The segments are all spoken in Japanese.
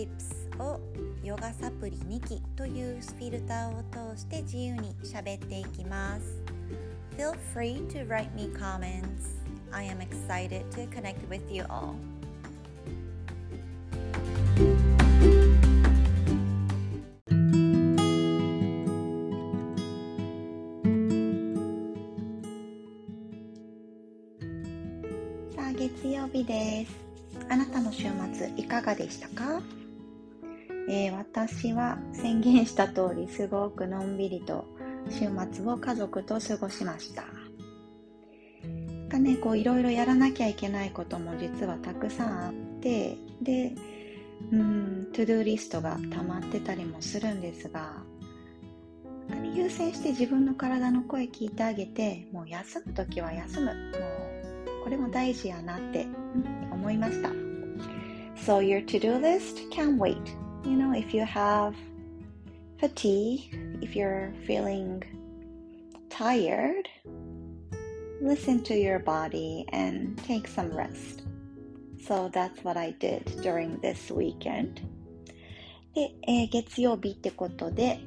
Tips をヨガサプリ2期というフィルターを通して自由に喋っていきます Feel free to write me comments I am excited to connect with you all さあ月曜日ですあなたの週末いかがでしたか、えー、私は宣言した通りすごくのんびりと週末を家族と過ごしました。かねこういろいろやらなきゃいけないことも実はたくさんあってでうんトゥドゥリストが溜まってたりもするんですが優先して自分の体の声聞いてあげてもう休む時は休む。もうこれも大事やなって思いました。So your to-do list can wait. You know if you have fatigue if you're feeling tired listen to your body and take some rest so that's what I did during this weekend で、えー、月曜日ってことで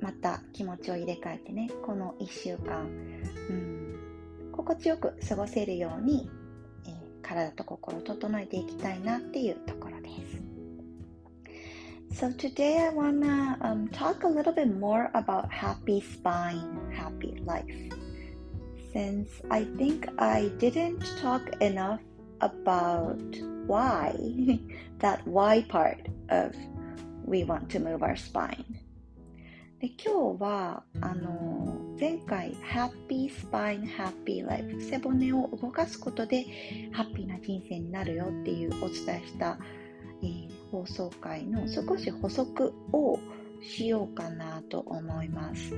また気持ちを入れ替えてねこの1週間、うん、心地よく過ごせるように、えー、体と心を整えていきたいなっていうところです So today I wanna um, talk a little bit more about happy spine, happy life. Since I think I didn't talk enough about why, that why part of we want to move our spine. で今日はあの前回ハッピースパインハッピーライフ背骨を動かすことでハッピーな人生になるよっていうお伝えした、 えー、放送回の少し補足をしようかなと思います。っ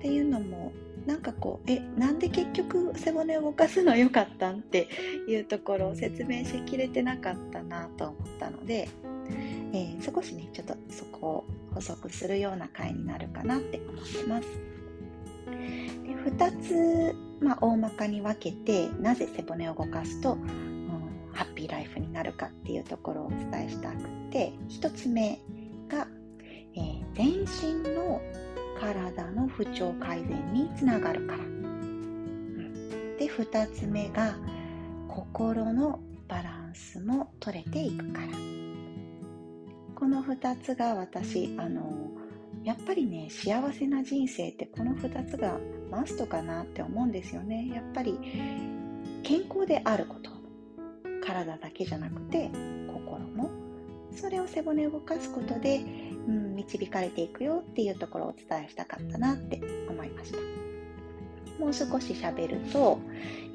ていうのもなんかこうえなんで結局背骨を動かすのよかったんっていうところを説明しきれてなかったなと思ったのでえー、少しねちょっとそこを補足するような回になるかなって思ってますで2つ、まあ、大まかに分けてなぜ背骨を動かすと、うん、ハッピーライフになるかっていうところをお伝えしたくて1つ目が、えー、全身の体の不調改善につながるから、うん、で2つ目が心のバランスも取れていくから。この2つが私あのやっぱりね幸せな人生ってこの2つがマストかなって思うんですよね。やっぱり健康であること。体だけじゃなくて心も。それを背骨を動かすことで、うん、導かれていくよっていうところをお伝えしたかったなって思いました。もう少し喋ると、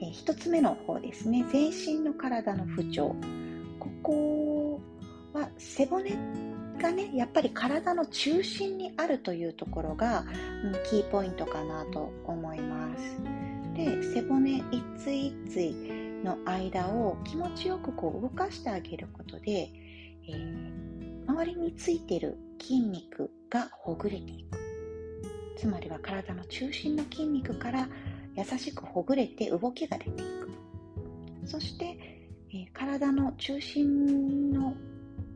えー、1つ目の方ですね。全身の体の不調。ここは背骨がねやっぱり体の中心にあるというところが、うん、キーポイントかなと思います。で背骨一対一対の間を気持ちよくこう動かしてあげることで、えー、周りについている筋肉がほぐれていく。つまりは体の中心の筋肉から優しくほぐれて動きが出ていく。そして、えー、体の中心の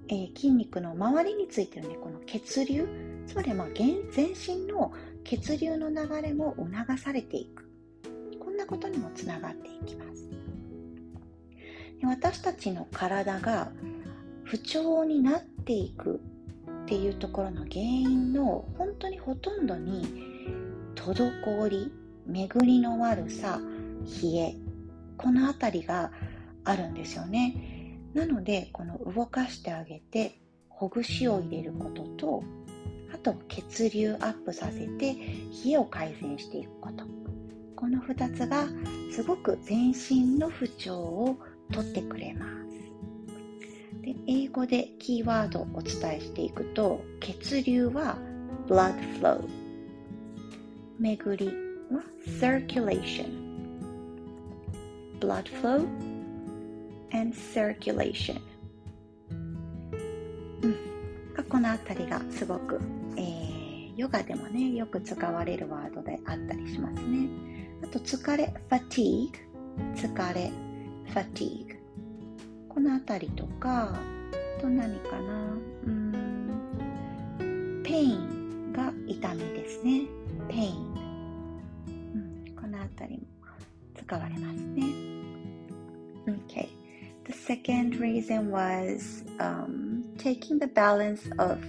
えー、筋肉の周りについてるねこの血流。つまりまあ全身の血流の流れも促されていく。こんなことにもつながっていきます。私たちの体が不調になっていくっていうところの原因の本当にほとんどに滞り巡りの悪さ冷えこの辺りがあるんですよね。なのでこの動かしてあげてほぐしを入れることとあと血流アップさせて冷えを改善していくこと。この2つがすごく全身の不調を取ってくれます。で英語でキーワードをお伝えしていくと血流は blood flow 巡りは circulation blood flow and circulation、うん、この辺りがすごく、えー、ヨガでもねよく使われるワードであったりしますね。あと疲れ fatigue 疲れ。Fatigue この辺りとかと何かな、うん pain が痛みですね。pain、うん、このあたりも使われますね。Okay. The second reason was um, taking the balance of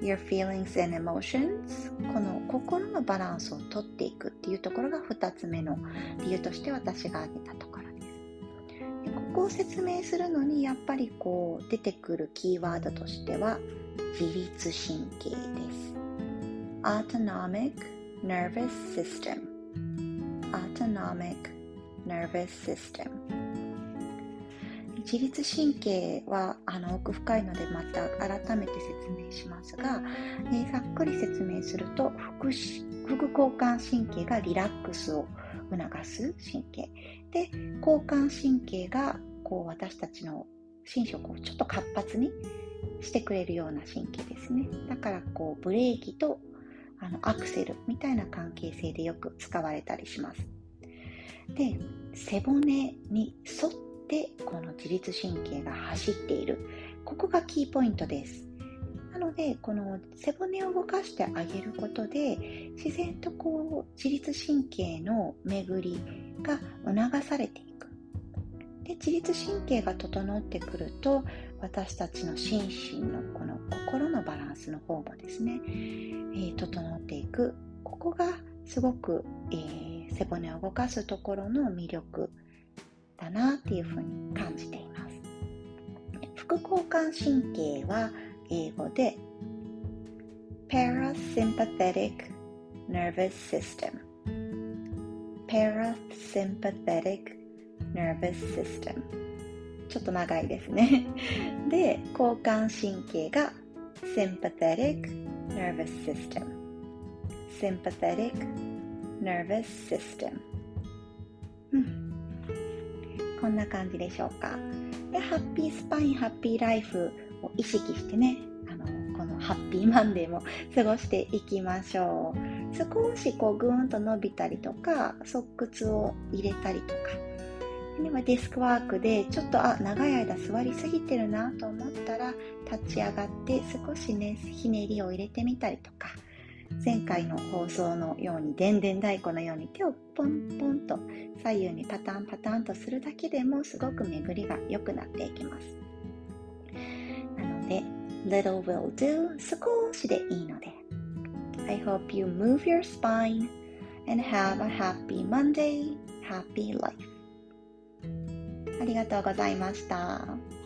your feelings and emotions この心のバランスをとっていくっていうところが2つ目の理由として私が挙げたところですでここを説明するのにやっぱりこう出てくるキーワードとしては自律神経です Autonomic Nervous System Autonomic Nervous System 自律神経はあの奥深いのでまた改めて説明しますが、えー、ざっくり説明すると副交感神経がリラックスを促す神経。で交感神経がこう私たちの心身をちょっと活発にしてくれるような神経ですね。だからこうブレーキとあのアクセルみたいな関係性でよく使われたりします。で背骨に沿でこの自律神経が走っている。ここがキーポイントです。なのでこの背骨を動かしてあげることで自然とこう自律神経の巡りが促されていく。で自律神経が整ってくると私たちの心身のこの心のバランスの方もですね、えー、整っていく。ここがすごく、えー、背骨を動かすところの魅力。なっていうふうに感じています副交感神経は英語で Parasympathetic Nervous System Parasympathetic Nervous System ちょっと長いですねで交感神経が Sympathetic Nervous System Sympathetic Nervous System うんこんな感じでしょうか。で、ハッピースパイン、ハッピーライフを意識してね、あの、このハッピーマンデーも 過ごしていきましょう。少しこうぐーんと伸びたりとか、側屈を入れたりとか、でデスクワークでちょっとあ長い間座りすぎてるなと思ったら立ち上がって少しねひねりを入れてみたりとか前回の放送のようにでんでん太鼓のように手をポンポンと左右にパタンパタンとするだけでもすごく巡りが良くなっていきます。なので、little will do 少しでいいので。I hope you move your spine and have a happy Monday, happy life. ありがとうございました。